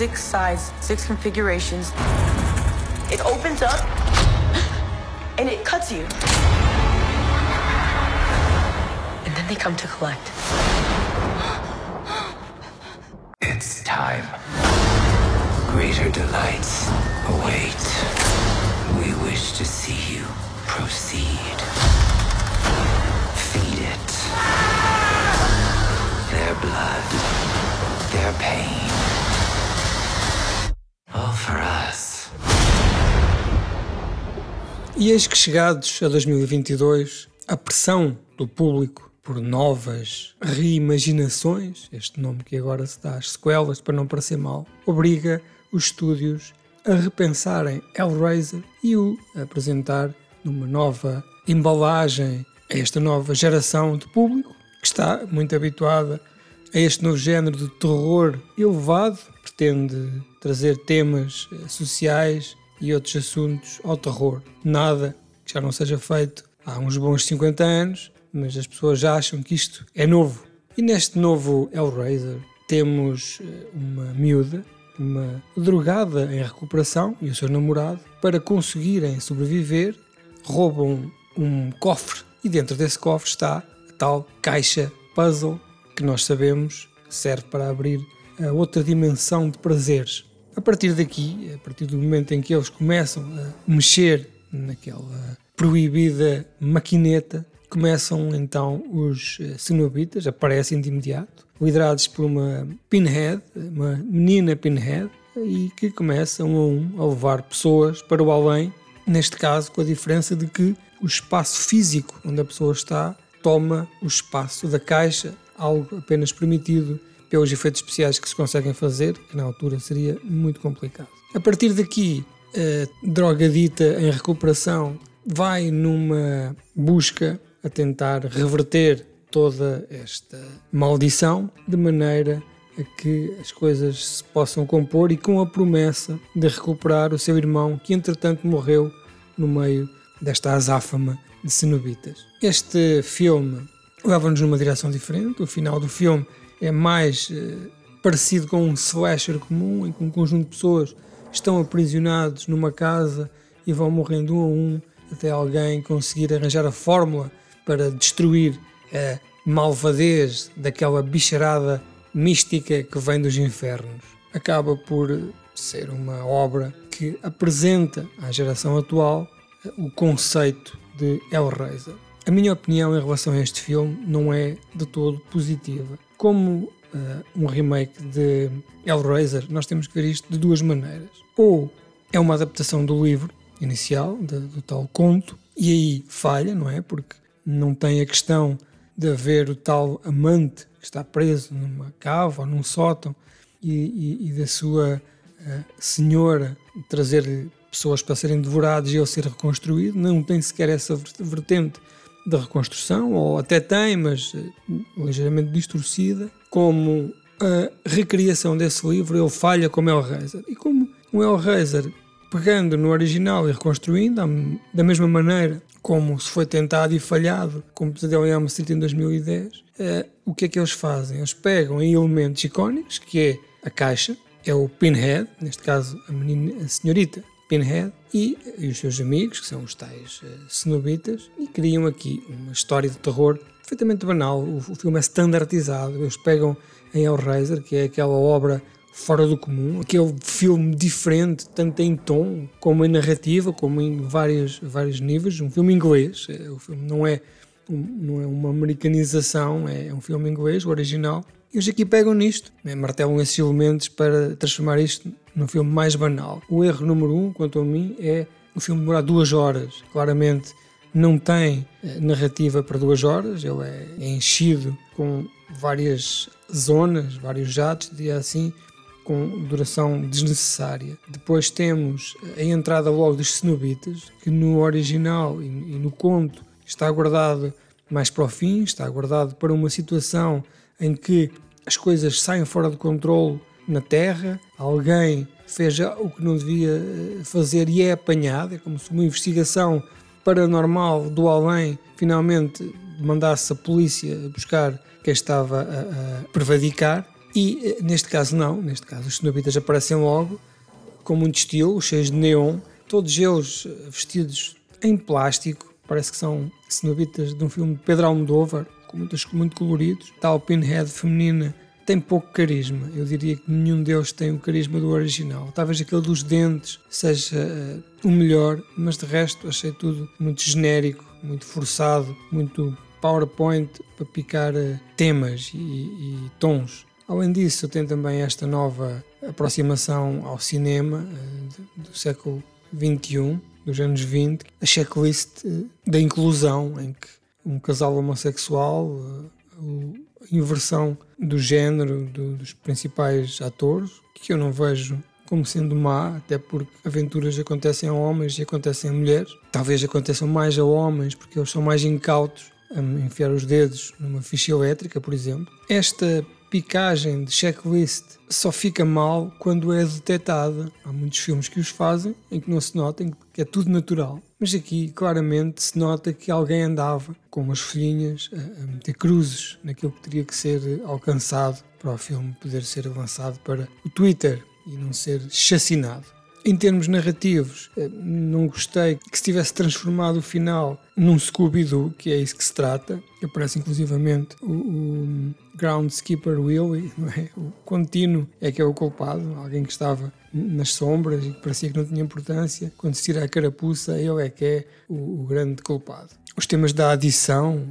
six sides, six configurations. It opens up and it cuts you. And then they come to collect. It's time. Greater delights await. We wish to see you proceed. E eis que chegados a 2022, a pressão do público por novas reimaginações, este nome que agora se dá às sequelas para não parecer mal, obriga os estúdios a repensarem Hellraiser e o apresentar numa nova embalagem a esta nova geração de público que está muito habituada a este novo género de terror elevado, pretende trazer temas eh, sociais e outros assuntos ao terror. Nada que já não seja feito há uns bons 50 anos, mas as pessoas já acham que isto é novo. E neste novo Hellraiser temos eh, uma miúda, uma drogada em recuperação e o seu namorado, para conseguirem sobreviver, roubam um cofre e dentro desse cofre está a tal caixa puzzle que nós sabemos serve para abrir a outra dimensão de prazeres. A partir daqui, a partir do momento em que eles começam a mexer naquela proibida maquineta, começam então os eh, cenobitas, aparecem de imediato, liderados por uma pinhead, uma menina pinhead, e que começam a um a levar pessoas para o além, neste caso com a diferença de que o espaço físico onde a pessoa está toma o espaço da caixa algo apenas permitido pelos efeitos especiais que se conseguem fazer, que na altura seria muito complicado. A partir daqui, a drogadita em recuperação vai numa busca a tentar reverter toda esta maldição de maneira a que as coisas se possam compor e com a promessa de recuperar o seu irmão que entretanto morreu no meio desta azáfama de cenobitas. Este filme leva-nos numa direção diferente. O final do filme é mais eh, parecido com um slasher comum, em que um conjunto de pessoas estão aprisionados numa casa e vão morrendo um a um até alguém conseguir arranjar a fórmula para destruir a malvadez daquela bicharada mística que vem dos infernos. Acaba por ser uma obra que apresenta à geração atual eh, o conceito de Hellraiser. A minha opinião em relação a este filme não é de todo positiva. Como uh, um remake de Hellraiser, nós temos que ver isto de duas maneiras. Ou é uma adaptação do livro inicial, de, do tal conto, e aí falha, não é? Porque não tem a questão de haver o tal amante que está preso numa cava ou num sótão e, e, e da sua uh, senhora trazer pessoas para serem devoradas e ele ser reconstruído, não tem sequer essa vertente da reconstrução, ou até tem, mas eh, ligeiramente distorcida, como a recriação desse livro ele falha como Hellraiser. E como o Hellraiser, pegando no original e reconstruindo, da mesma maneira como se foi tentado e falhado com o Pesadelo em Elm Street em 2010, é, o que é que eles fazem? Eles pegam em elementos icónicos, que é a caixa, é o Pinhead, neste caso a, menina, a senhorita Pinhead e, e os seus amigos, que são os tais uh, cenobitas, e criam aqui uma história de terror perfeitamente banal. O, o filme é standardizado. Eles pegam em Hellraiser, que é aquela obra fora do comum, aquele filme diferente, tanto em tom como em narrativa, como em vários, vários níveis. Um filme inglês, é, o filme não é, um, não é uma americanização, é um filme inglês, o original. E eles aqui pegam nisto, né, martelam esses elementos para transformar isto num filme mais banal. O erro número um, quanto a mim, é o filme demorar duas horas. Claramente não tem eh, narrativa para duas horas, ele é, é enchido com várias zonas, vários jatos, diria assim, com duração desnecessária. Depois temos a entrada logo dos cenobitas, que no original e no conto está guardado mais para o fim, está guardado para uma situação em que as coisas saem fora de controle na Terra, alguém fez o que não devia eh, fazer e é apanhado, é como se uma investigação paranormal do além finalmente mandasse a polícia buscar quem estava a, a E eh, neste caso não, neste caso os cenobitas aparecem logo, com muito estilo, cheios de neon, todos eles eh, vestidos em plástico, parece que são cenobitas de um filme de Pedro Almodóvar, com muitos, muito coloridos. Tal Pinhead feminina tem pouco carisma. Eu diria que nenhum deles tem o carisma do original. Talvez aquele dos dentes seja uh, o melhor, mas de resto achei tudo muito genérico, muito forçado, muito PowerPoint para picar uh, temas e, e, tons. Além disso, tem também esta nova aproximação ao cinema uh, do século XXI, dos anos 20, a checklist da inclusão, em que um casal homossexual, a inversão do género do, dos principais atores, que eu não vejo como sendo má, até porque aventuras acontecem a homens e acontecem a mulheres. Talvez aconteçam mais a homens, porque eles são mais incautos a enfiar os dedos numa ficha elétrica, por exemplo. Esta picagem de checklist só fica mal quando é detectada. Há muitos filmes que os fazem em que não se nota, que é tudo natural. Mas aqui claramente se nota que alguém andava com umas folhinhas a, meter cruzes naquilo que teria que ser alcançado para o filme poder ser avançado para o Twitter e não ser chacinado. Em termos narrativos, eh, não gostei que se tivesse transformado o final num Scooby-Doo, que é isso que se trata. Aparece inclusivamente o, o Groundskipper Willy, é? o contínuo é que é o culpado, alguém que estava nas sombras e que parecia que não tinha importância. Quando se tira a carapuça, ele é que é o, o grande culpado. Os temas da adição,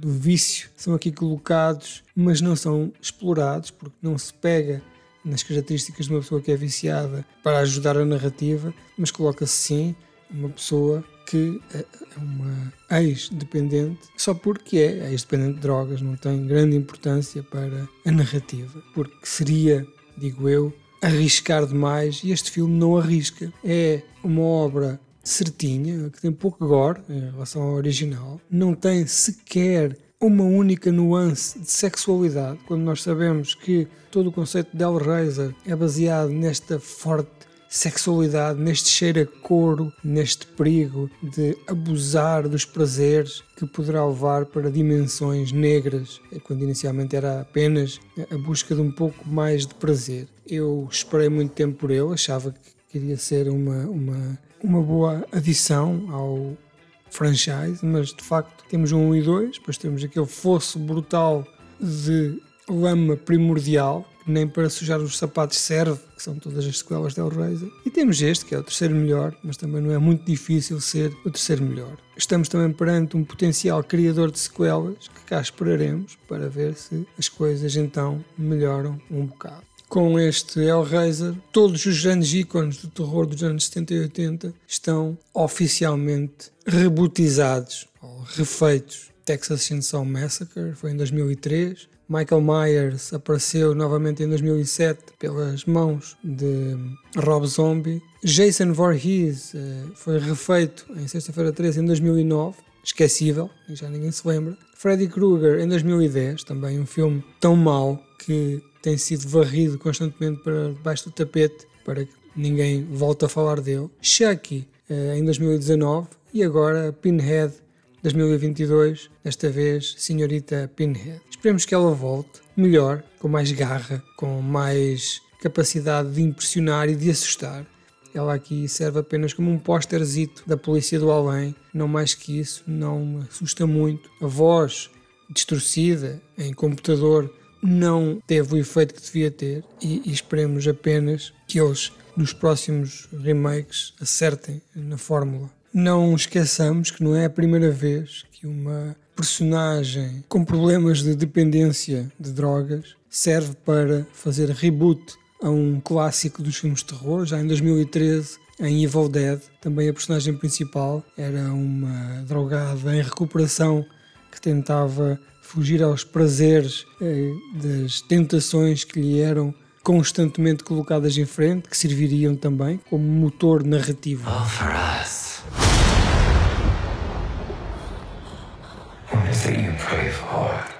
do vício, são aqui colocados, mas não são explorados, porque não se pega nas características de uma pessoa que é viciada para ajudar a narrativa, mas coloca-se sim uma pessoa que é uma ex-dependente só porque é ex-dependente de drogas, não tem grande importância para a narrativa, porque seria, digo eu, arriscar demais e este filme não arrisca. É uma obra certinha, que tem pouco gore em relação ao original, não tem sequer uma única nuance de sexualidade, quando nós sabemos que todo o conceito de Hellraiser é baseado nesta forte sexualidade, neste cheiro a couro, neste perigo de abusar dos prazeres que poderá levar para dimensões negras, quando inicialmente era apenas a busca de um pouco mais de prazer. Eu esperei muito tempo por ele, achava que queria ser uma, uma, uma boa adição ao, franchise, mas de facto temos um 1 e 2, depois temos aquele fosso brutal de lama primordial, nem para sujar os sapatos serve, que são todas as sequelas de Hellraiser. E temos este, que é o terceiro melhor, mas também não é muito difícil ser o terceiro melhor. Estamos também perante um potencial criador de sequelas, que cá esperaremos para ver se as coisas então melhoram um bocado com este Hellraiser, todos os grandes ícones do terror dos anos 70 e 80 estão oficialmente rebutizados ou refeitos. Texas Chainsaw Massacre foi em 2003. Michael Myers apareceu novamente em 2007 pelas mãos de Rob Zombie. Jason Voorhees eh, foi refeito em Sexta-feira 13 em 2009 esquecível, já ninguém se lembra. Freddy Krueger em 2010, também um filme tão mau que tem sido varrido constantemente para debaixo do tapete para que ninguém volte a falar dele. Chucky eh, em 2019 e agora Pinhead 2022, desta vez Senhorita Pinhead. Esperemos que ela volte melhor, com mais garra, com mais capacidade de impressionar e de assustar. Ela aqui serve apenas como um pósterzito da polícia do além, não mais que isso, não assusta muito. A voz distorcida em computador não teve o efeito que devia ter e, e esperemos apenas que eles nos próximos remakes acertem na fórmula. Não esqueçamos que não é a primeira vez que uma personagem com problemas de dependência de drogas serve para fazer reboot a um clássico dos filmes de terror. Já em 2013, em Evil Dead, também a personagem principal era uma drogada em recuperação que tentava fugir aos prazeres eh, das tentações que lhe eram constantemente colocadas em frente, que serviriam também como motor narrativo. All for us. that you pray for.